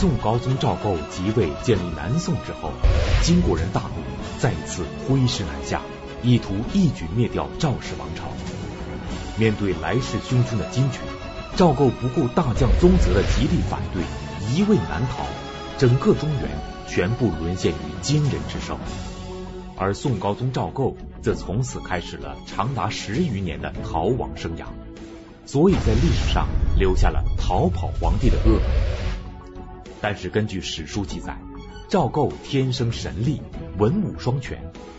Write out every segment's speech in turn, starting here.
宋高宗赵构即位建立南宋之后，金国人大怒，再次挥师南下，意图一举灭掉赵氏王朝。面对来势汹汹的金军，赵构不顾大将宗泽的极力反对，一味南逃，整个中原全部沦陷于金人之手。而宋高宗赵构则从此开始了长达十余年的逃亡生涯，所以在历史上留下了逃跑皇帝的恶名。但是根据史书记载，赵构天生神力，文武双全，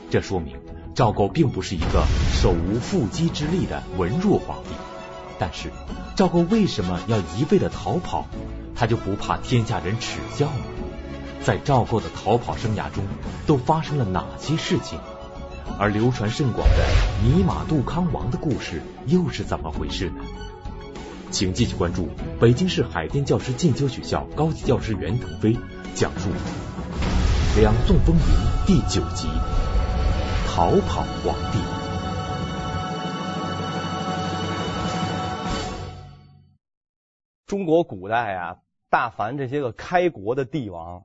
这说明赵构并不是一个手无缚鸡之力的文弱皇帝。但是赵构为什么要一味的逃跑？他就不怕天下人耻笑吗？在赵构的逃跑生涯中，都发生了哪些事情？而流传甚广的泥马杜康王的故事又是怎么回事呢？请继续关注北京市海淀教师进修学校高级教师袁腾飞讲述《两宋风云》第九集《逃跑皇帝》。中国古代啊，大凡这些个开国的帝王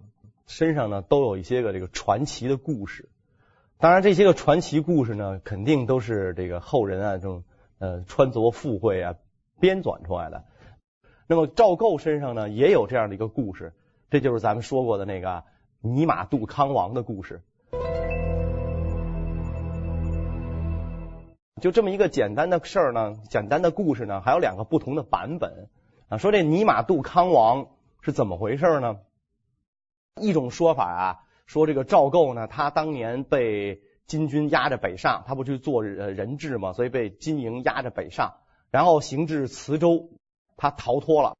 身上呢，都有一些个这个传奇的故事。当然，这些个传奇故事呢，肯定都是这个后人啊，这种呃穿凿附会啊。编纂出来的。那么赵构身上呢，也有这样的一个故事，这就是咱们说过的那个泥马杜康王的故事。就这么一个简单的事儿呢，简单的故事呢，还有两个不同的版本啊。说这泥马杜康王是怎么回事呢？一种说法啊，说这个赵构呢，他当年被金军压着北上，他不去做人质嘛，所以被金营压着北上。然后行至磁州，他逃脱了，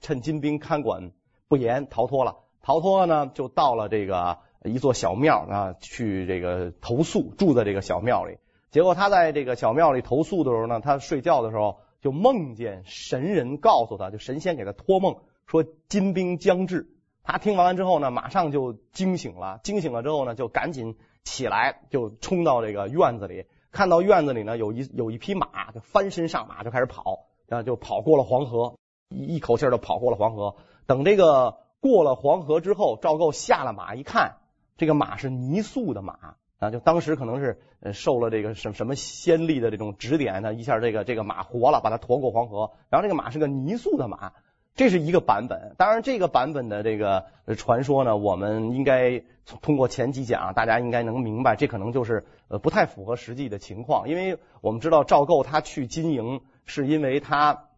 趁金兵看管不严逃脱了。逃脱了呢，就到了这个一座小庙啊，去这个投宿，住在这个小庙里。结果他在这个小庙里投宿的时候呢，他睡觉的时候就梦见神人告诉他，就神仙给他托梦说金兵将至。他听完了之后呢，马上就惊醒了。惊醒了之后呢，就赶紧起来，就冲到这个院子里。看到院子里呢，有一有一匹马，就翻身上马就开始跑，然后就跑过了黄河，一一口气儿就跑过了黄河。等这个过了黄河之后，赵构下了马一看，这个马是泥塑的马啊，就当时可能是呃受了这个什么什么先例的这种指点呢，一下这个这个马活了，把它驮过黄河。然后这个马是个泥塑的马。这是一个版本，当然这个版本的这个传说呢，我们应该通过前几讲，大家应该能明白，这可能就是呃不太符合实际的情况，因为我们知道赵构他去金营是因为他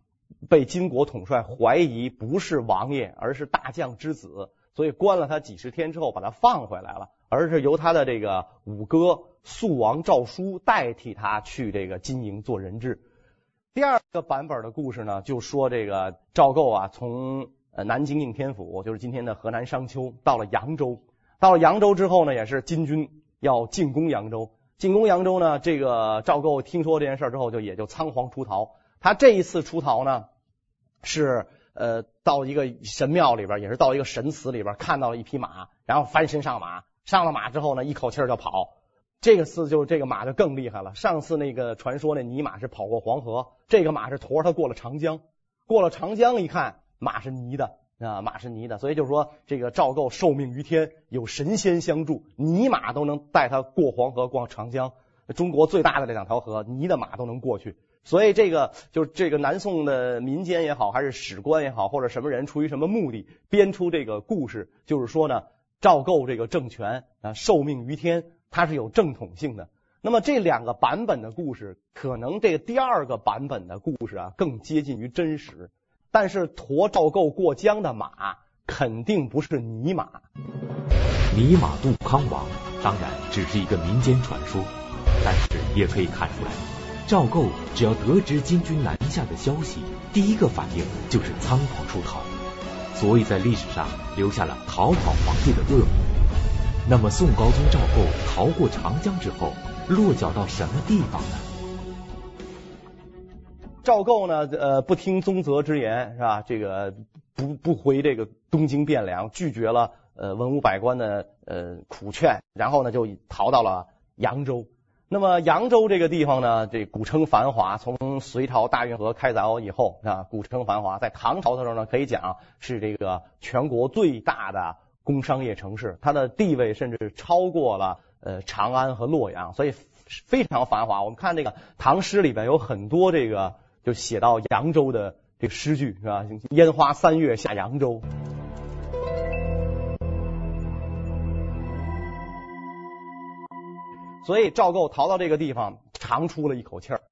被金国统帅怀疑不是王爷，而是大将之子，所以关了他几十天之后把他放回来了，而是由他的这个五哥肃王赵舒代替他去这个金营做人质。第二个版本的故事呢，就说这个赵构啊，从呃南京应天府，就是今天的河南商丘，到了扬州。到了扬州之后呢，也是金军要进攻扬州。进攻扬州呢，这个赵构听说这件事之后，就也就仓皇出逃。他这一次出逃呢，是呃到一个神庙里边，也是到一个神祠里边，看到了一匹马，然后翻身上马，上了马之后呢，一口气就跑。这个次就这个马就更厉害了。上次那个传说那泥马是跑过黄河，这个马是驮他过了长江。过了长江一看，马是泥的啊，马是泥的。所以就是说，这个赵构受命于天，有神仙相助，泥马都能带他过黄河、过长江。中国最大的这两条河，泥的马都能过去。所以这个就是这个南宋的民间也好，还是史官也好，或者什么人出于什么目的编出这个故事，就是说呢，赵构这个政权啊，受命于天。它是有正统性的。那么这两个版本的故事，可能这第二个版本的故事啊，更接近于真实。但是驮赵构过江的马肯定不是泥马。泥马杜康王当然只是一个民间传说，但是也可以看出来，赵构只要得知金军南下的消息，第一个反应就是仓皇出逃，所以在历史上留下了逃跑皇帝的恶名。那么宋高宗赵构逃过长江之后，落脚到什么地方呢？赵构呢，呃，不听宗泽之言，是吧？这个不不回这个东京汴梁，拒绝了呃文武百官的呃苦劝，然后呢就逃到了扬州。那么扬州这个地方呢，这古称繁华。从隋朝大运河开凿以后啊，古称繁华。在唐朝的时候呢，可以讲是这个全国最大的工商业城市，它的地位甚至超过了呃长安和洛阳，所以非常繁华。我们看这个唐诗里边有很多这个就写到扬州的这个诗句是吧？烟花三月下扬州。所以赵构逃到这个地方，长出了一口气儿。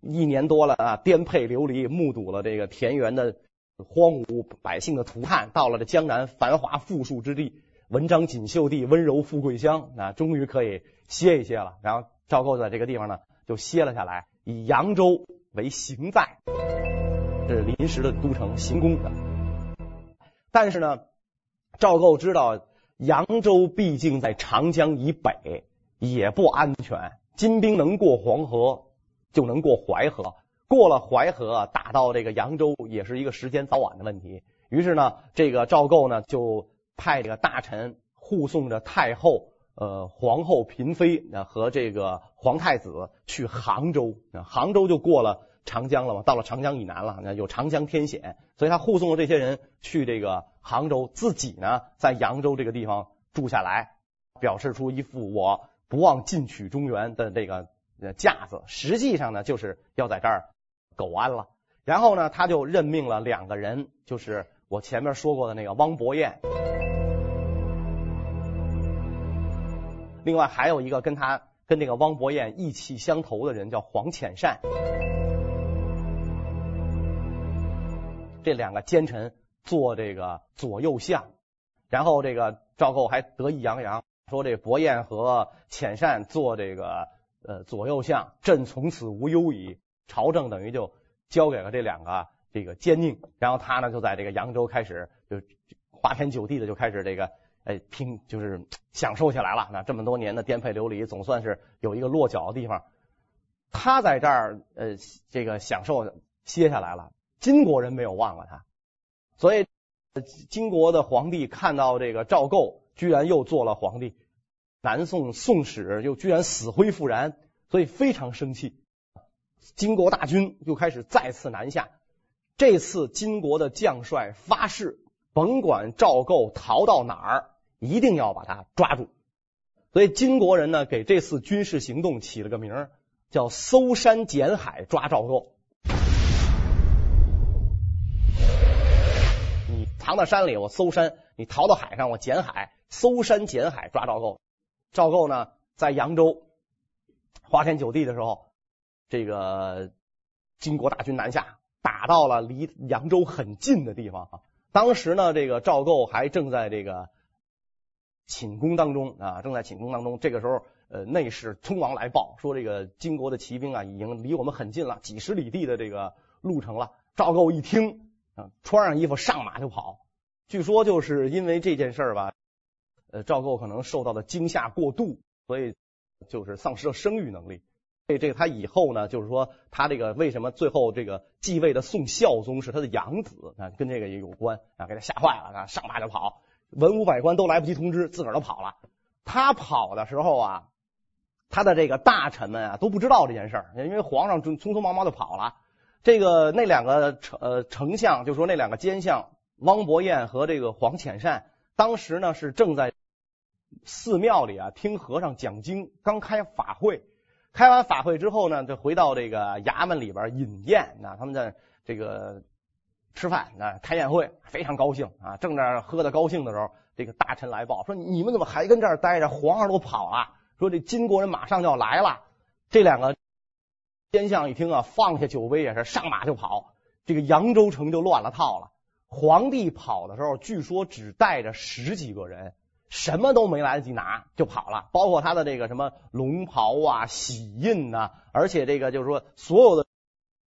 一年多了啊，颠沛流离，目睹了这个田园的荒芜，百姓的涂炭，到了这江南繁华富庶之地，文章锦绣地，温柔富贵乡啊，终于可以歇一歇了。然后赵构在这个地方呢，就歇了下来，以扬州为行在，这是临时的都城行宫。但是呢，赵构知道。扬州毕竟在长江以北，也不安全。金兵能过黄河，就能过淮河。过了淮河，打到这个扬州，也是一个时间早晚的问题。于是呢，这个赵构呢，就派这个大臣护送着太后、呃皇后、嫔妃和这个皇太子去杭州。杭州就过了长江了嘛，到了长江以南了，有长江天险，所以他护送了这些人去这个杭州，自己呢在扬州这个地方住下来，表示出一副我不忘进取中原的这个架子。实际上呢，就是要在这儿苟安了。然后呢，他就任命了两个人，就是我前面说过的那个汪伯彦，另外还有一个跟他跟那个汪伯彦意气相投的人，叫黄潜善。这两个奸臣做这个左右相，然后这个赵构还得意洋洋说：“这伯彦和潜善做这个呃左右相，朕从此无忧矣。”朝政等于就交给了这两个这个奸佞，然后他呢就在这个扬州开始就花天酒地的就开始这个哎拼就是享受起来了。那这么多年的颠沛流离，总算是有一个落脚的地方。他在这儿呃这个享受歇下来了。金国人没有忘了他，所以金国的皇帝看到这个赵构居然又做了皇帝，南宋宋史又居然死灰复燃，所以非常生气。金国大军又开始再次南下。这次金国的将帅发誓，甭管赵构逃到哪儿，一定要把他抓住。所以金国人呢，给这次军事行动起了个名，叫搜山捡海抓赵构。你藏到山里，我搜山；你逃到海上，我捡海。搜山捡海抓赵构。赵构呢，在扬州花天酒地的时候，这个金国大军南下，打到了离扬州很近的地方啊。当时呢，这个赵构还正在这个寝宫当中啊，正在寝宫当中。这个时候，呃，内侍匆忙来报说，这个金国的骑兵啊，已经离我们很近了，几十里地的这个路程了。赵构一听。啊，穿上衣服上马就跑。据说就是因为这件事儿吧，呃，赵构可能受到的惊吓过度，所以就是丧失了生育能力。这这个他以后呢，就是说他这个为什么最后这个继位的宋孝宗是他的养子啊，跟这个也有关啊，给他吓坏了啊，上马就跑，文武百官都来不及通知，自个儿都跑了。他跑的时候啊，他的这个大臣们啊都不知道这件事儿，因为皇上就匆匆忙忙就跑了。这个那两个丞呃丞相，就说那两个奸相汪伯彦和这个黄潜善，当时呢是正在寺庙里啊听和尚讲经，刚开法会，开完法会之后呢，就回到这个衙门里边饮宴，那他们在这个吃饭啊开宴会，非常高兴啊，正在喝的高兴的时候，这个大臣来报说，你们怎么还跟这儿待着？皇上都跑了，说这金国人马上就要来了，这两个。奸相一听啊，放下酒杯也是上马就跑，这个扬州城就乱了套了。皇帝跑的时候，据说只带着十几个人，什么都没来得及拿就跑了，包括他的这个什么龙袍啊、玺印呐，而且这个就是说所有的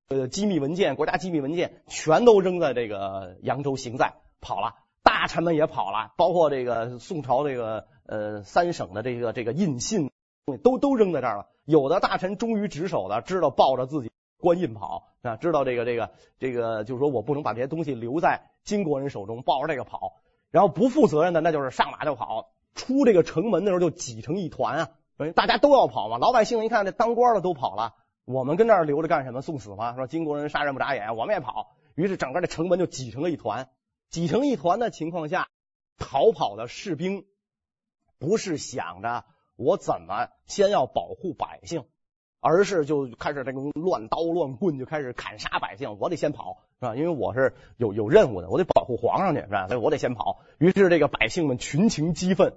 呃机密文件、国家机密文件全都扔在这个扬州行在跑了，大臣们也跑了，包括这个宋朝这个呃三省的这个这个印信都都扔在这儿了。有的大臣忠于职守的，知道抱着自己官印跑啊，知道这个这个这个，就是说我不能把这些东西留在金国人手中，抱着这个跑。然后不负责任的，那就是上马就跑，出这个城门的时候就挤成一团啊，大家都要跑嘛。老百姓一看这当官的都跑了，我们跟这儿留着干什么？送死吗？说金国人杀人不眨眼，我们也跑。于是整个这城门就挤成了一团。挤成一团的情况下，逃跑的士兵不是想着我怎么先要保护百姓。而是就开始这个乱刀乱棍就开始砍杀百姓，我得先跑是吧？因为我是有有任务的，我得保护皇上去是吧？所以我得先跑。于是这个百姓们群情激愤，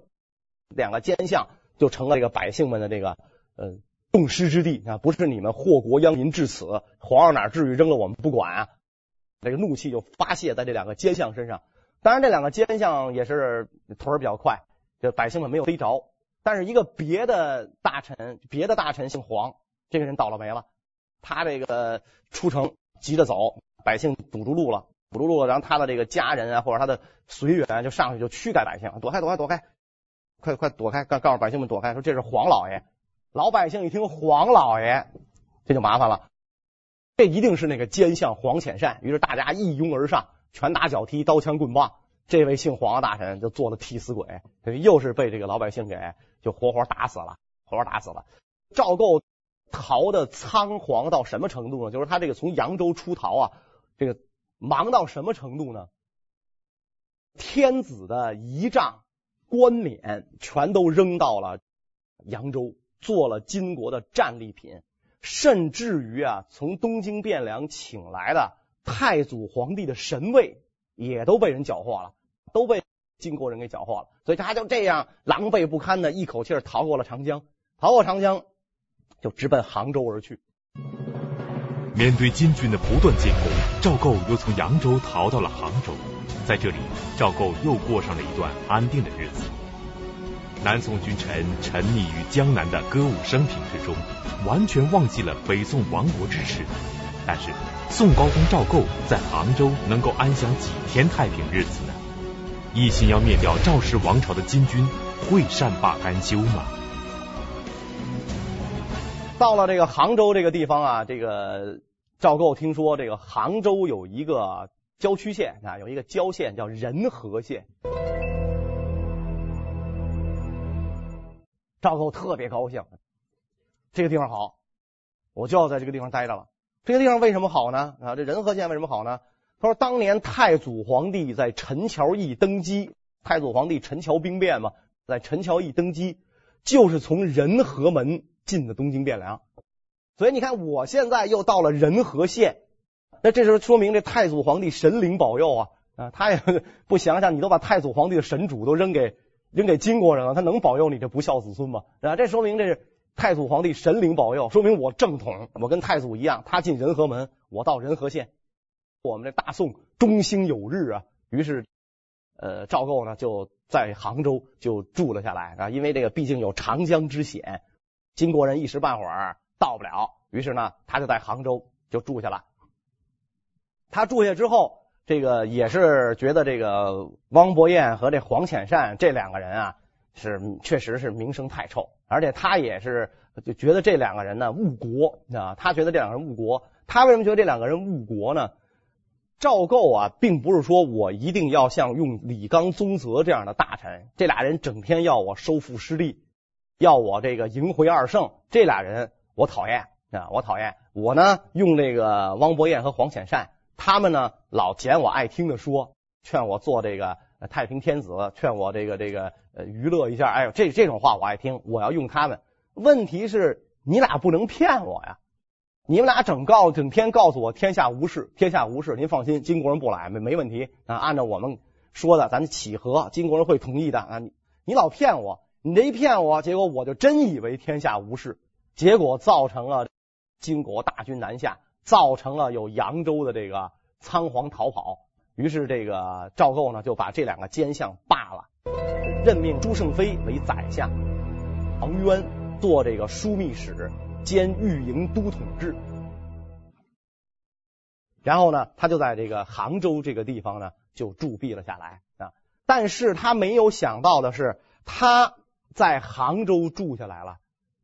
两个奸相就成了这个百姓们的这个呃众矢之的啊！不是你们祸国殃民至此，皇上哪至于扔了我们不管啊？这个怒气就发泄在这两个奸相身上。当然，这两个奸相也是腿儿比较快，这百姓们没有逮着。但是一个别的大臣，别的大臣姓黄。这个人倒了霉了，他这个出城急着走，百姓堵住路了，堵住路了，然后他的这个家人啊，或者他的随员就上去就驱赶百姓，躲开，躲开，躲开，快快躲开，告告诉百姓们躲开，说这是黄老爷。老百姓一听黄老爷，这就麻烦了，这一定是那个奸相黄潜善。于是大家一拥而上，拳打脚踢，刀枪棍棒，这位姓黄的大臣就做了替死鬼，又是被这个老百姓给就活活打死了，活活打死了。赵构。逃的仓皇到什么程度呢？就是他这个从扬州出逃啊，这个忙到什么程度呢？天子的仪仗、冠冕全都扔到了扬州，做了金国的战利品，甚至于啊，从东京汴梁请来的太祖皇帝的神位也都被人缴获了，都被金国人给缴获了。所以他就这样狼狈不堪的一口气逃过了长江，逃过长江。就直奔杭州而去。面对金军的不断进攻，赵构又从扬州逃到了杭州。在这里，赵构又过上了一段安定的日子。南宋君臣沉溺于江南的歌舞升平之中，完全忘记了北宋亡国之耻。但是，宋高宗赵构在杭州能够安享几天太平日子呢？一心要灭掉赵氏王朝的金军，会善罢甘休吗？到了这个杭州这个地方啊，这个赵构听说这个杭州有一个郊区县啊，有一个郊县叫仁和县。赵构特别高兴，这个地方好，我就要在这个地方待着了。这个地方为什么好呢？啊，这仁和县为什么好呢？他说，当年太祖皇帝在陈桥驿登基，太祖皇帝陈桥兵变嘛，在陈桥驿登基，就是从仁和门。进的东京汴梁，所以你看，我现在又到了仁和县，那这时候说明这太祖皇帝神灵保佑啊啊！他也 不想想，你都把太祖皇帝的神主都扔给扔给金国人了，他能保佑你这不孝子孙吗？啊，这说明这是太祖皇帝神灵保佑，说明我正统，我跟太祖一样，他进仁和门，我到仁和县，我们这大宋中兴有日啊！于是，呃，赵构呢就在杭州就住了下来啊，因为这个毕竟有长江之险。金国人一时半会儿到不了，于是呢，他就在杭州就住下了。他住下之后，这个也是觉得这个汪伯彦和这黄潜善这两个人啊，是确实是名声太臭，而且他也是就觉得这两个人呢误国啊，他觉得这两个人误国。他为什么觉得这两个人误国呢？赵构啊，并不是说我一定要像用李纲、宗泽这样的大臣，这俩人整天要我收复失地。要我这个迎回二圣，这俩人我讨厌啊，我讨厌。我呢用这个汪伯彦和黄潜善，他们呢老捡我爱听的说，劝我做这个太平天子，劝我这个这个呃娱乐一下。哎呦，这这种话我爱听，我要用他们。问题是，你俩不能骗我呀！你们俩整告整天告诉我天下无事，天下无事，您放心，金国人不来没没问题啊。按照我们说的，咱起和，金国人会同意的啊。你你老骗我。你这一骗我，结果我就真以为天下无事，结果造成了金国大军南下，造成了有扬州的这个仓皇逃跑。于是这个赵构呢就把这两个奸相罢了，任命朱胜非为宰相，王渊做这个枢密使兼御营都统制。然后呢，他就在这个杭州这个地方呢就驻�毙了下来啊。但是他没有想到的是，他。在杭州住下来了，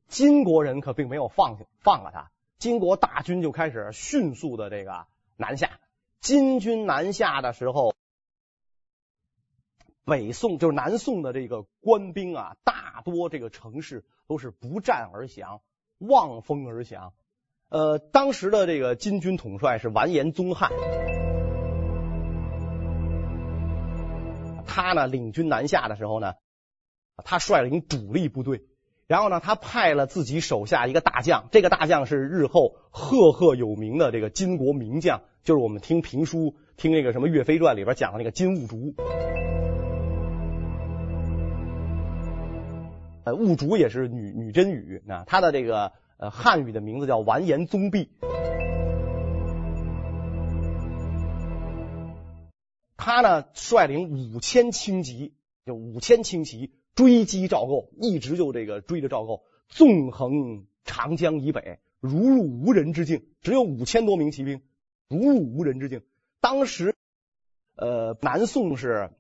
金国人可并没有放下放了他，金国大军就开始迅速的这个南下。金军南下的时候，北宋就是南宋的这个官兵啊，大多这个城市都是不战而降，望风而降。呃，当时的这个金军统帅是完颜宗翰，他呢领军南下的时候呢，他率领主力部队，然后呢，他派了自己手下一个大将，这个大将是日后赫赫有名的这个金国名将，就是我们听评书、听那个什么《岳飞传》里边讲的那个金兀术。呃，兀术也是女女真语，啊他的这个。呃，汉语的名字叫完颜宗弼，他呢率领五千轻骑，就五千轻骑追击赵构，一直就这个追着赵构，纵横长江以北，如入无人之境。只有五千多名骑兵，如入无人之境。当时，呃，南宋是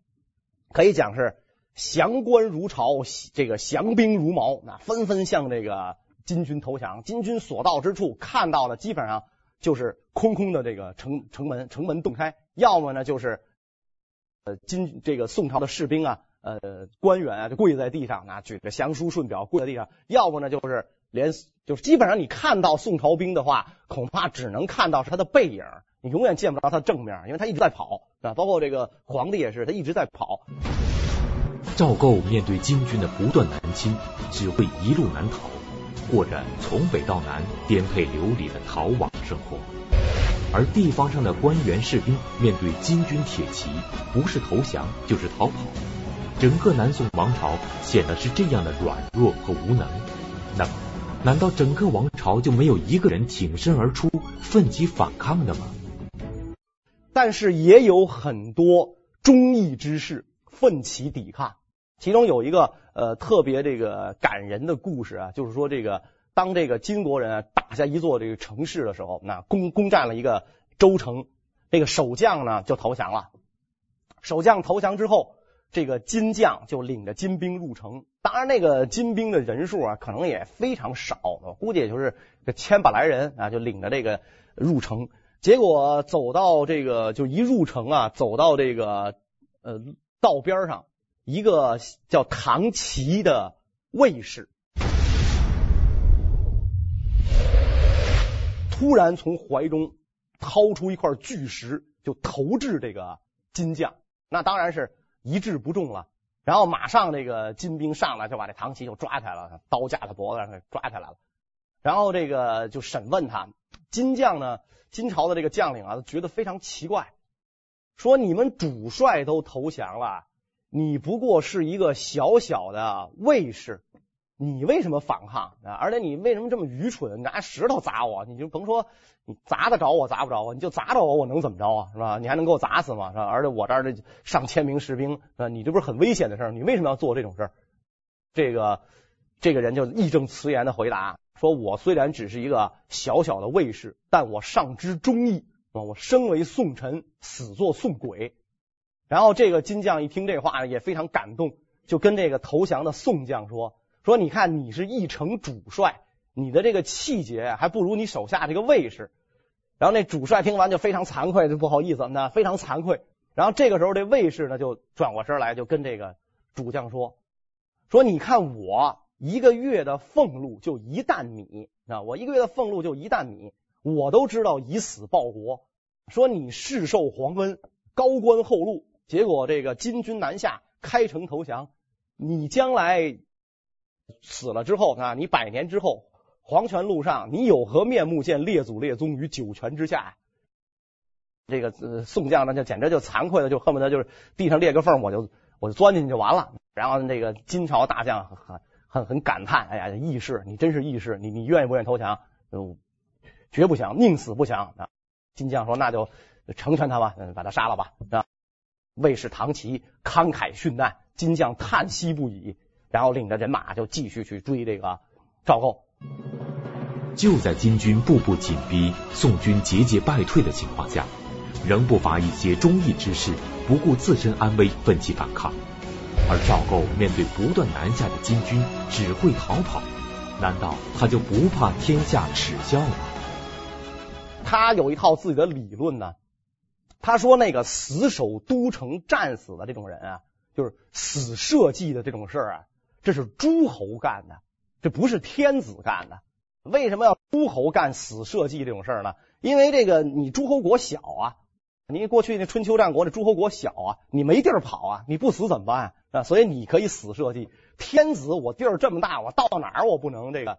可以讲是降官如潮，这个降兵如毛，那纷纷向这个。金军投降，金军所到之处看到的基本上就是空空的这个城城门，城门洞开，要么呢就是呃金这个宋朝的士兵啊，呃官员啊就跪在地上，啊举着降书顺表跪在地上，要么呢就是连就是基本上你看到宋朝兵的话，恐怕只能看到是他的背影，你永远见不着他正面，因为他一直在跑啊，包括这个皇帝也是，他一直在跑。赵构面对金军的不断南侵，只会一路南逃。过着从北到南颠沛流离的逃亡生活，而地方上的官员士兵面对金军铁骑，不是投降就是逃跑，整个南宋王朝显得是这样的软弱和无能。那么，难道整个王朝就没有一个人挺身而出、奋起反抗的吗？但是也有很多忠义之士奋起抵抗。其中有一个呃特别这个感人的故事啊，就是说这个当这个金国人打下一座这个城市的时候，那攻攻占了一个州城，这个守将呢就投降了。守将投降之后，这个金将就领着金兵入城。当然，那个金兵的人数啊可能也非常少，我估计也就是个千把来人啊，就领着这个入城。结果走到这个就一入城啊，走到这个呃道边上。一个叫唐琪的卫士，突然从怀中掏出一块巨石，就投掷这个金将。那当然是一掷不中了。然后马上这个金兵上来就把这唐琪就抓起来了，刀架他脖子上给抓起来了。然后这个就审问他。金将呢，金朝的这个将领啊，觉得非常奇怪，说你们主帅都投降了。你不过是一个小小的卫士，你为什么反抗啊？而且你为什么这么愚蠢，拿石头砸我？你就甭说你砸得着我砸不着我，你就砸着我，我能怎么着啊？是吧？你还能给我砸死吗？是吧？而且我这儿这上千名士兵，啊，你这不是很危险的事儿？你为什么要做这种事儿？这个这个人就义正辞严的回答说：“我虽然只是一个小小的卫士，但我上知忠义啊！我生为宋臣，死作宋鬼。”然后这个金将一听这话呢，也非常感动，就跟这个投降的宋将说：“说你看你是一城主帅，你的这个气节还不如你手下这个卫士。”然后那主帅听完就非常惭愧，就不好意思，那非常惭愧。然后这个时候这卫士呢就转过身来，就跟这个主将说：“说你看我一个月的俸禄就一担米，啊，我一个月的俸禄就一担米，我都知道以死报国。说你世受皇恩，高官厚禄。”结果这个金军南下，开城投降。你将来死了之后啊，你百年之后，黄泉路上，你有何面目见列祖列宗于九泉之下？这个、呃、宋将呢，就简直就惭愧的，就恨不得就是地上裂个缝，我就我就钻进去就完了。然后这个金朝大将很很很感叹：哎呀，义士，你真是义士，你你愿意不愿意投降？嗯，绝不降，宁死不降啊！金将说：那就成全他吧，嗯，把他杀了吧，啊。卫士唐琦慷慨殉难，金将叹息不已，然后领着人马就继续去追这个赵构。就在金军步步紧逼、宋军节节败退的情况下，仍不乏一些忠义之士不顾自身安危奋起反抗。而赵构面对不断南下的金军，只会逃跑，难道他就不怕天下耻笑吗？他有一套自己的理论呢。他说：“那个死守都城战死的这种人啊，就是死社稷的这种事儿啊，这是诸侯干的，这不是天子干的。为什么要诸侯干死社稷这种事呢？因为这个你诸侯国小啊，你过去那春秋战国的诸侯国小啊，你没地儿跑啊，你不死怎么办啊？所以你可以死社稷。天子我地儿这么大，我到哪儿我不能这个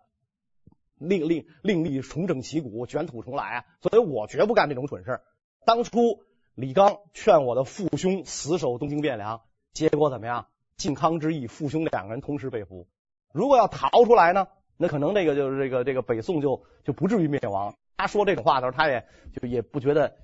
另另另立重整旗鼓，卷土重来啊？所以我绝不干这种蠢事。当初李纲劝我的父兄死守东京汴梁，结果怎么样？靖康之役，父兄两个人同时被俘。如果要逃出来呢？那可能这个就是这个这个北宋就就不至于灭亡。他说这种话的时候，他也就也不觉得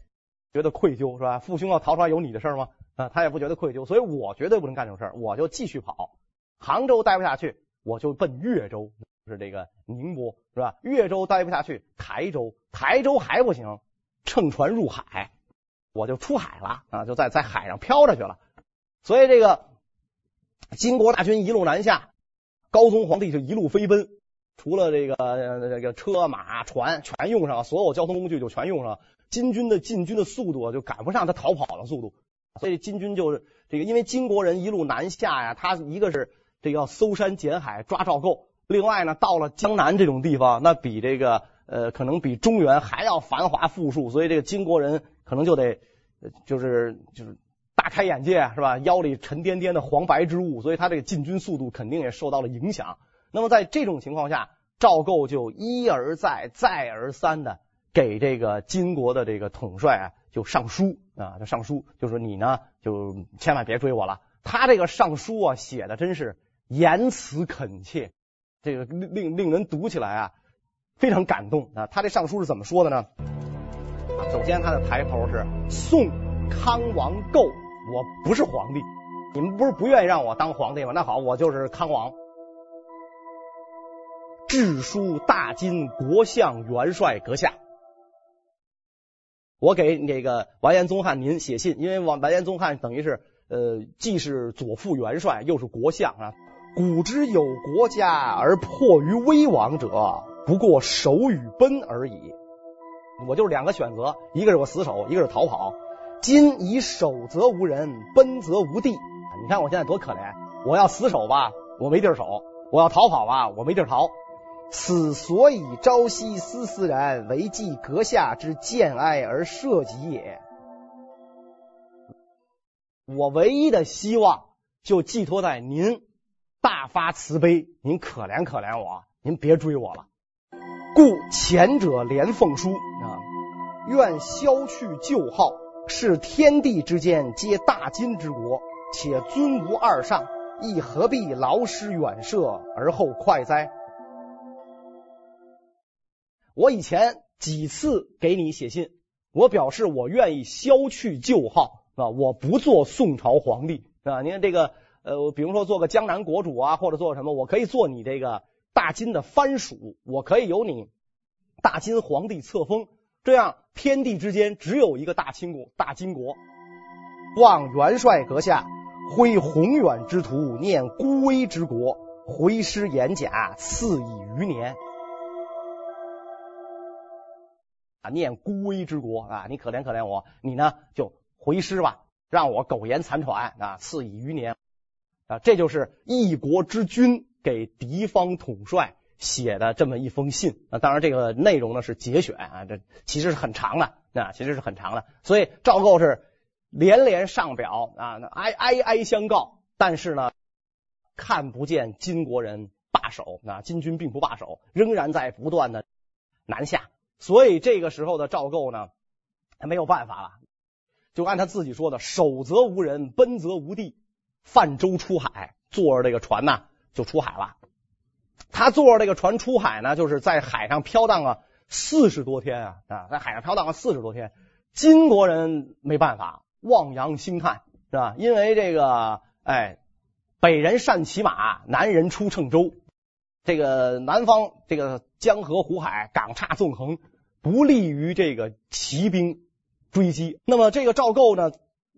觉得愧疚，是吧？父兄要逃出来有你的事吗？啊，他也不觉得愧疚。所以我绝对不能干这种事，我就继续跑。杭州待不下去，我就奔越州，是这个宁波，是吧？越州待不下去，台州，台州还不行，乘船入海，我就出海了啊，就在在海上漂着去了。所以这个金国大军一路南下，高宗皇帝就一路飞奔。除了这个这个车马船全用上，所有交通工具就全用上，金军的进军的速度就赶不上他逃跑的速度，所以金军就是这个，因为金国人一路南下呀，他一个是这个要搜山捡海抓赵构，另外呢，到了江南这种地方，那比这个呃可能比中原还要繁华富庶，所以这个金国人可能就得就是就是大开眼界是吧？腰里沉甸甸的黄白之物，所以他这个进军速度肯定也受到了影响。那么在这种情况下，赵构就一而再、再而三的给这个金国的这个统帅啊，就上书啊，就上书，就说你呢，就千万别追我了。他这个上书啊，写的真是言辞恳切，这个令令人读起来啊非常感动啊。他这上书是怎么说的呢？首先他的抬头是宋康王构，我不是皇帝，你们不是不愿意让我当皇帝吗？那好，我就是康王。致书大金国相元帅阁下，我给那个完颜宗翰您写信，因为完完颜宗翰等于是呃既是左副元帅又是国相啊。古之有国家而迫于危亡者，不过守与奔而已。我就是两个选择，一个是我死守，一个是逃跑。今以守则无人，奔则无地。你看我现在多可怜，我要死守吧，我没地儿守；我要逃跑吧，我没地儿逃。此所以朝夕思思然，唯冀阁下之见哀而社稷也。我唯一的希望就寄托在您大发慈悲，您可怜可怜我，您别追我了。故前者连奉书啊，愿消去旧号，是天地之间皆大金之国，且尊无二上，亦何必劳师远涉而后快哉？我以前几次给你写信，我表示我愿意消去旧号啊，我不做宋朝皇帝啊。您看这个呃，比如说做个江南国主啊，或者做什么，我可以做你这个大金的藩属，我可以由你大金皇帝册封，这样天地之间只有一个大清国、大金国。望元帅阁下挥宏远之图，念孤危之国，回师演甲，赐以余年。啊念孤危之国啊，你可怜可怜我，你呢就回师吧，让我苟延残喘啊，赐以余年啊，这就是一国之君给敌方统帅写的这么一封信啊。当然，这个内容呢是节选啊，这其实是很长的啊，其实是很长的。所以赵构是连连上表啊，哀哀哀相告，但是呢看不见金国人罢手啊，金军并不罢手，仍然在不断的南下。所以这个时候的赵构呢，他没有办法了，就按他自己说的：“守则无人，奔则无地。”泛舟出海，坐着这个船呢，就出海了。他坐着这个船出海呢，就是在海上飘荡了四十多天啊啊，在海上飘荡了四十多天。金国人没办法，望洋兴叹，是吧？因为这个，哎，北人善骑马，南人出乘舟。这个南方这个江河湖海港岔纵横，不利于这个骑兵追击。那么这个赵构呢，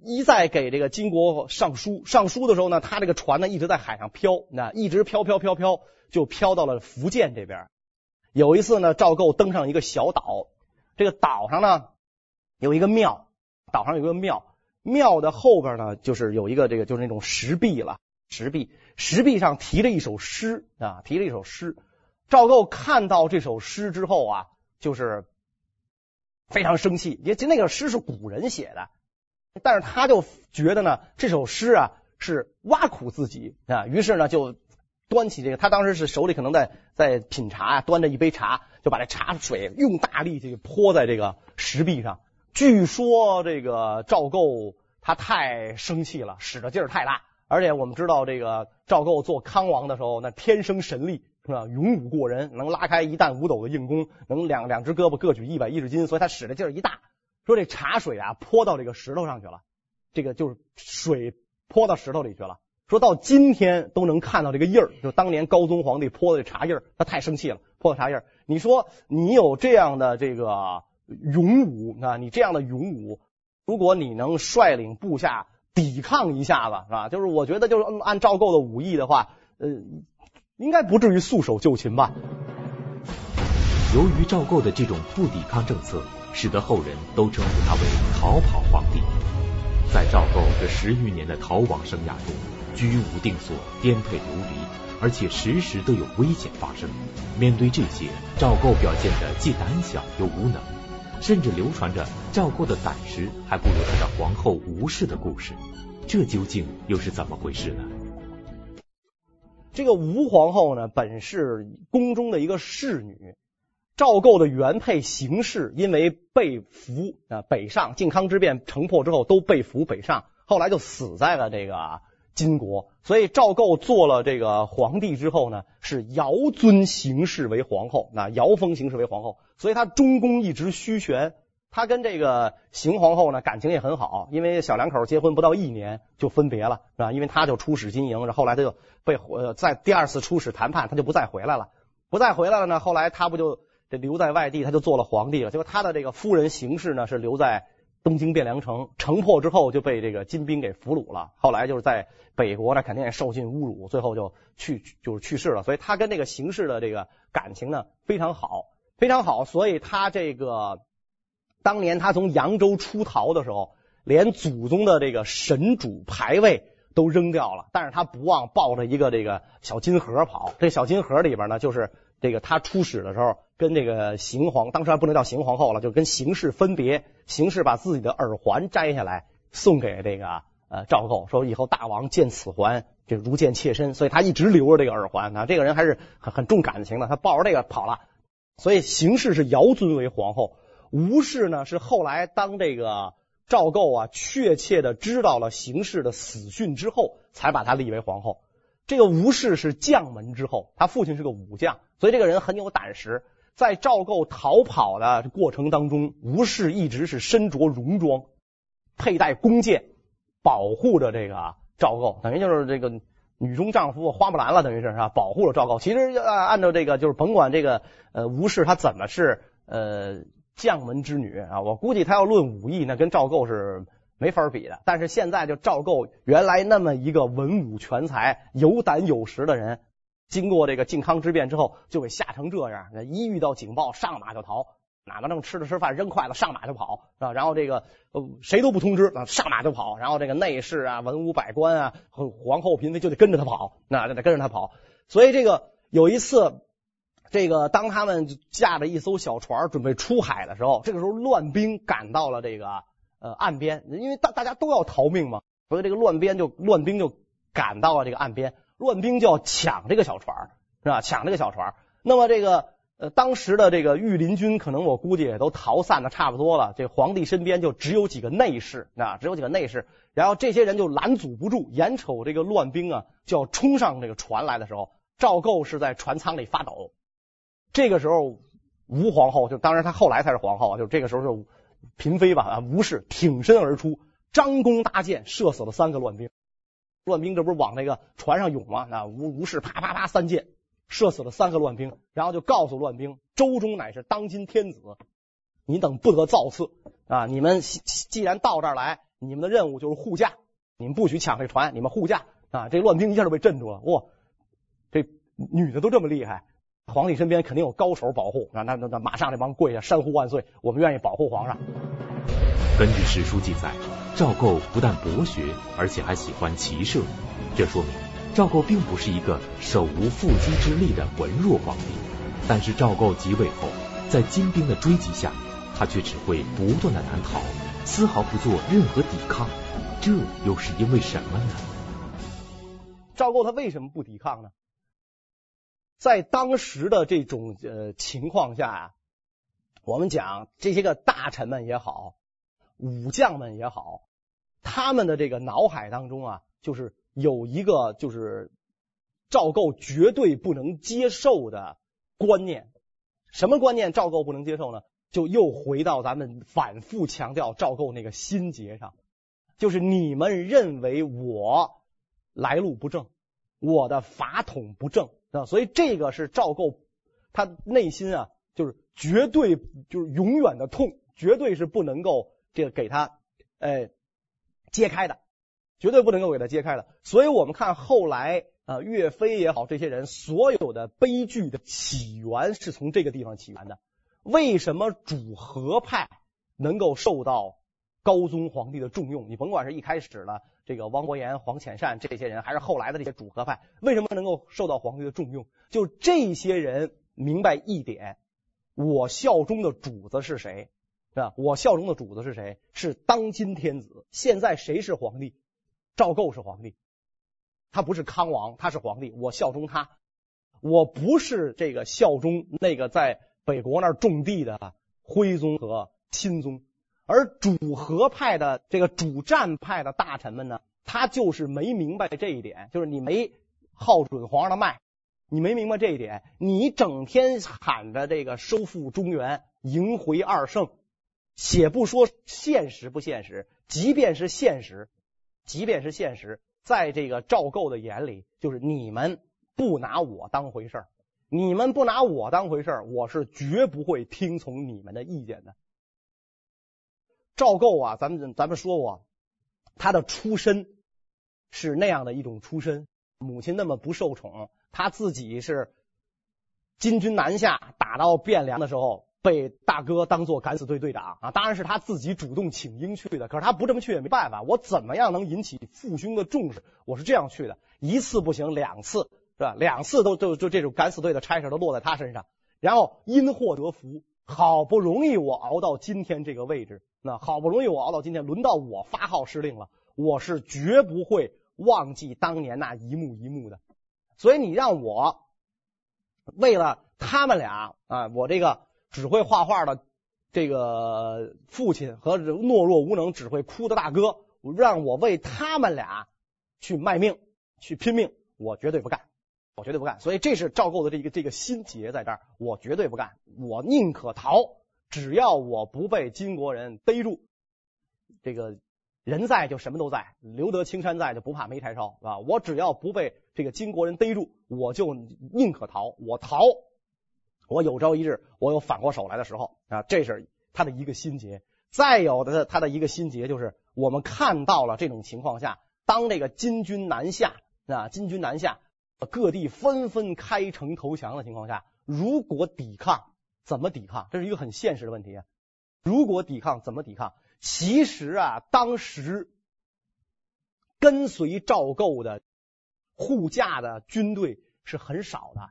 一再给这个金国上书，上书的时候呢，他这个船呢一直在海上飘，那一直飘飘飘飘，就飘到了福建这边。有一次呢，赵构登上一个小岛，这个岛上呢有一个庙，岛上有一个庙，庙的后边呢，就是有一个这个就是那种石壁了，石壁石壁上题了一首诗啊，题了一首诗。赵构看到这首诗之后啊，就是非常生气，因为那个诗是古人写的，但是他就觉得呢，这首诗啊是挖苦自己啊，于是呢就端起这个，他当时是手里可能在在品茶，端着一杯茶，就把这茶水用大力气泼在这个石壁上。据说这个赵构他太生气了，使的劲儿太大，而且我们知道这个赵构做康王的时候，那天生神力。是吧？勇武过人，能拉开一担五斗的硬弓，能两两只胳膊各举一百一十斤，所以他使的劲儿一大。说这茶水啊泼到这个石头上去了，这个就是水泼到石头里去了。说到今天都能看到这个印儿，就当年高宗皇帝泼的这茶印儿，他太生气了，泼的茶印儿。你说你有这样的这个勇武啊，你这样的勇武，如果你能率领部下抵抗一下子，是吧？就是我觉得就是按赵构的武艺的话，呃。应该不至于束手就擒吧？由于赵构的这种不抵抗政策，使得后人都称呼他为“逃跑皇帝”。在赵构这十余年的逃亡生涯中，居无定所，颠沛流离，而且时时都有危险发生。面对这些，赵构表现的既胆小又无能，甚至流传着赵构的胆识还不如他的皇后吴氏的故事。这究竟又是怎么回事呢？这个吴皇后呢，本是宫中的一个侍女。赵构的原配邢氏因为被俘啊北上，靖康之变城破之后都被俘北上，后来就死在了这个金国。所以赵构做了这个皇帝之后呢，是遥尊邢氏为皇后，那遥封邢氏为皇后，所以他中宫一直虚悬。他跟这个邢皇后呢感情也很好，因为小两口结婚不到一年就分别了，是吧？因为他就出使金营，后来他就被呃在第二次出使谈判，他就不再回来了，不再回来了呢。后来他不就这留在外地，他就做了皇帝了。结果他的这个夫人邢氏呢是留在东京汴梁城，城破之后就被这个金兵给俘虏了。后来就是在北国呢，肯定也受尽侮辱，最后就去就是去世了。所以他跟这个邢氏的这个感情呢非常好，非常好，所以他这个。当年他从扬州出逃的时候，连祖宗的这个神主牌位都扔掉了，但是他不忘抱着一个这个小金盒跑。这小金盒里边呢，就是这个他出使的时候跟这个邢皇，当时还不能叫邢皇后了，就跟邢氏分别。邢氏把自己的耳环摘下来送给这个呃赵构，说以后大王见此环就如见妾身，所以他一直留着这个耳环啊。这个人还是很很重感情的，他抱着这个跑了。所以邢氏是遥尊为皇后。吴氏呢，是后来当这个赵构啊，确切的知道了邢氏的死讯之后，才把他立为皇后。这个吴氏是将门之后，他父亲是个武将，所以这个人很有胆识。在赵构逃跑的过程当中，吴氏一直是身着戎装，佩戴弓箭，保护着这个赵构，等于就是这个女中丈夫花木兰了，等于是是吧？保护了赵构。其实按按照这个，就是甭管这个呃吴氏他怎么是呃。将门之女啊，我估计他要论武艺，那跟赵构是没法比的。但是现在就赵构原来那么一个文武全才、有胆有识的人，经过这个靖康之变之后，就给吓成这样。那一遇到警报，上马就逃，哪怕正吃着吃饭，扔筷子上马就跑啊。然后这个谁都不通知，上马就跑。然后这个内侍啊、文武百官啊、皇后嫔妃就得跟着他跑，那就得跟着他跑。所以这个有一次。这个当他们驾着一艘小船准备出海的时候，这个时候乱兵赶到了这个呃岸边，因为大大家都要逃命嘛，所以这个乱兵就乱兵就赶到了这个岸边，乱兵就要抢这个小船，是吧？抢这个小船。那么这个呃当时的这个御林军可能我估计也都逃散的差不多了，这皇帝身边就只有几个内侍啊，只有几个内侍，然后这些人就拦阻不住，眼瞅这个乱兵啊就要冲上这个船来的时候，赵构是在船舱里发抖。这个时候，吴皇后就当然她后来才是皇后，就这个时候就嫔妃吧啊，吴氏挺身而出，张弓搭箭，射死了三个乱兵。乱兵这不是往那个船上涌吗？那吴吴氏啪啪啪三箭，射死了三个乱兵，然后就告诉乱兵：周中乃是当今天子，你等不得造次啊！你们既然到这儿来，你们的任务就是护驾，你们不许抢这船，你们护驾啊！这乱兵一下就被镇住了，哇，这女的都这么厉害。皇帝身边肯定有高手保护，那那那马上那帮跪下，山呼万岁，我们愿意保护皇上。根据史书记载，赵构不但博学，而且还喜欢骑射，这说明赵构并不是一个手无缚鸡之力的文弱皇帝。但是赵构即位后，在金兵的追击下，他却只会不断的南逃，丝毫不做任何抵抗。这又是因为什么呢？赵构他为什么不抵抗呢？在当时的这种呃情况下啊，我们讲这些个大臣们也好，武将们也好，他们的这个脑海当中啊，就是有一个就是赵构绝对不能接受的观念。什么观念？赵构不能接受呢？就又回到咱们反复强调赵构那个心结上，就是你们认为我来路不正，我的法统不正。啊，所以这个是赵构他内心啊，就是绝对就是永远的痛，绝对是不能够这个给他呃揭开的，绝对不能够给他揭开的。所以我们看后来啊，岳飞也好，这些人所有的悲剧的起源是从这个地方起源的。为什么主和派能够受到高宗皇帝的重用？你甭管是一开始了。这个汪伯言、黄潜善这些人，还是后来的这些主和派，为什么能够受到皇帝的重用？就这些人明白一点：我效忠的主子是谁？是吧？我效忠的主子是谁？是当今天子。现在谁是皇帝？赵构是皇帝，他不是康王，他是皇帝。我效忠他，我不是这个效忠那个在北国那种地的徽宗和钦宗。而主和派的这个主战派的大臣们呢，他就是没明白这一点，就是你没号准皇上的脉，你没明白这一点，你整天喊着这个收复中原、迎回二圣，且不说现实不现实，即便是现实，即便是现实，在这个赵构的眼里，就是你们不拿我当回事儿，你们不拿我当回事儿，我是绝不会听从你们的意见的。赵构啊，咱们咱们说过，他的出身是那样的一种出身，母亲那么不受宠，他自己是金军南下打到汴梁的时候，被大哥当做敢死队队长啊，当然是他自己主动请缨去的，可是他不这么去也没办法，我怎么样能引起父兄的重视？我是这样去的，一次不行，两次是吧？两次都就就这种敢死队的差事都落在他身上，然后因祸得福，好不容易我熬到今天这个位置。那好不容易我熬到今天，轮到我发号施令了，我是绝不会忘记当年那一幕一幕的。所以你让我为了他们俩啊，我这个只会画画的这个父亲和懦弱无能、只会哭的大哥，让我为他们俩去卖命、去拼命，我绝对不干，我绝对不干。所以这是赵构的这个这个心结在这儿，我绝对不干，我宁可逃。只要我不被金国人逮住，这个人在就什么都在，留得青山在就不怕没柴烧，是吧？我只要不被这个金国人逮住，我就宁可逃。我逃，我有朝一日我有反过手来的时候啊！这是他的一个心结。再有的他的一个心结就是，我们看到了这种情况下，当这个金军南下啊，金军南下，各地纷纷开城投降的情况下，如果抵抗。怎么抵抗？这是一个很现实的问题！如果抵抗，怎么抵抗？其实啊，当时跟随赵构的护驾的军队是很少的，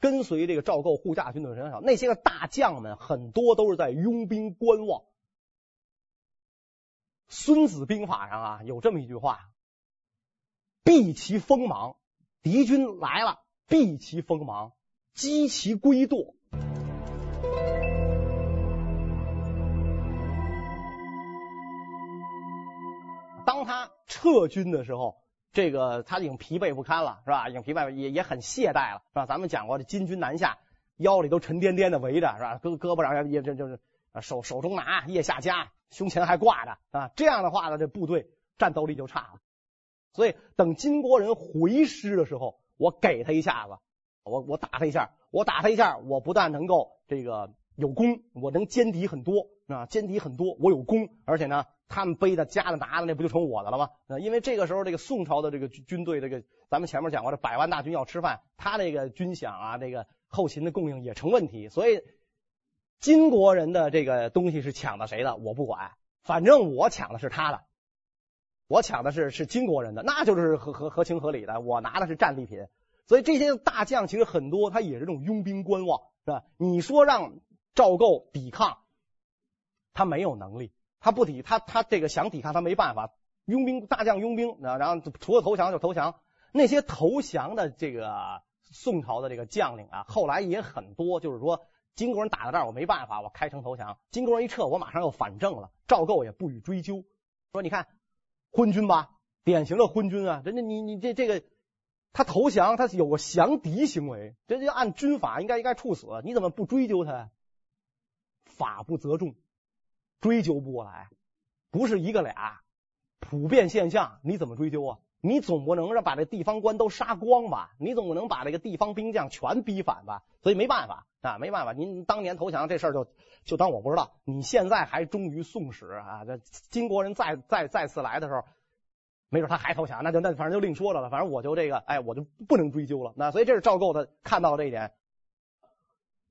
跟随这个赵构护驾军队很少。那些个大将们很多都是在拥兵观望。《孙子兵法》上啊有这么一句话：“避其锋芒，敌军来了，避其锋芒，击其龟惰。”当他撤军的时候，这个他已经疲惫不堪了，是吧？已经疲惫也也很懈怠了，是吧？咱们讲过，这金军南下，腰里都沉甸甸的围着，是吧？胳胳膊上也这就是手手中拿，腋下夹，胸前还挂着啊。这样的话呢，这部队战斗力就差了。所以等金国人回师的时候，我给他一下子，我我打他一下，我打他一下，我不但能够这个有功，我能歼敌很多啊，歼敌很多，我有功，而且呢。他们背的、夹的、拿的，那不就成我的了吗？因为这个时候，这个宋朝的这个军队，这个咱们前面讲过，这百万大军要吃饭，他这个军饷啊，这个后勤的供应也成问题。所以金国人的这个东西是抢的谁的，我不管，反正我抢的是他的。我抢的是是金国人的，那就是合合合情合理的。我拿的是战利品，所以这些大将其实很多，他也是这种拥兵观望，是吧？你说让赵构抵抗，他没有能力，他不抵，他他这个想抵抗，他没办法。拥兵大将拥兵，然后除了投降就投降。那些投降的这个宋朝的这个将领啊，后来也很多，就是说金国人打到这儿，我没办法，我开城投降。金国人一撤，我马上又反正了。赵构也不予追究，说你看。昏君吧，典型的昏君啊！人家你你这这个，他投降，他有个降敌行为，这就按军法应该应该处死，你怎么不追究他？法不责众，追究不过来，不是一个俩，普遍现象，你怎么追究啊？你总不能让把这地方官都杀光吧？你总不能把这个地方兵将全逼反吧？所以没办法啊，没办法。您当年投降这事儿就就当我不知道。你现在还忠于宋史啊？这金国人再再再次来的时候，没准他还投降，那就那反正就另说了了。反正我就这个，哎，我就不能追究了。那所以这是赵构的看到这一点。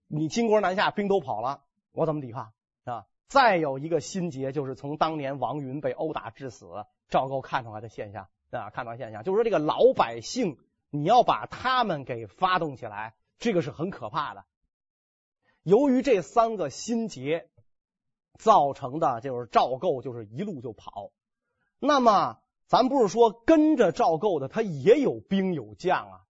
你金国南下，兵都跑了，我怎么抵抗啊？再有一个心结，就是从当年王云被殴打致死，赵构看出来的现象啊，看到现象，就是说这个老百姓，你要把他们给发动起来，这个是很可怕的。由于这三个心结造成的，就是赵构就是一路就跑。那么，咱不是说跟着赵构的他也有兵有将啊，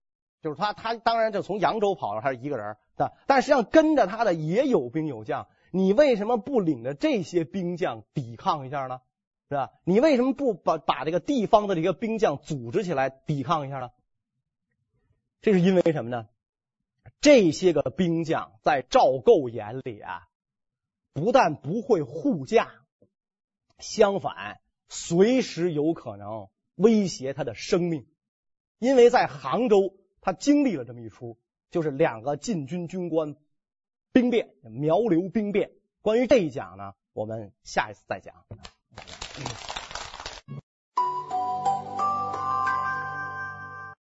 就是他他当然就从扬州跑了，他是一个人，但但实际上跟着他的也有兵有将。你为什么不领着这些兵将抵抗一下呢？是吧？你为什么不把把这个地方的这个兵将组织起来抵抗一下呢？这是因为什么呢？这些个兵将在赵构眼里啊，不但不会护驾，相反，随时有可能威胁他的生命。因为在杭州，他经历了这么一出，就是两个禁军军官兵变，苗刘兵变。关于这一讲呢，我们下一次再讲。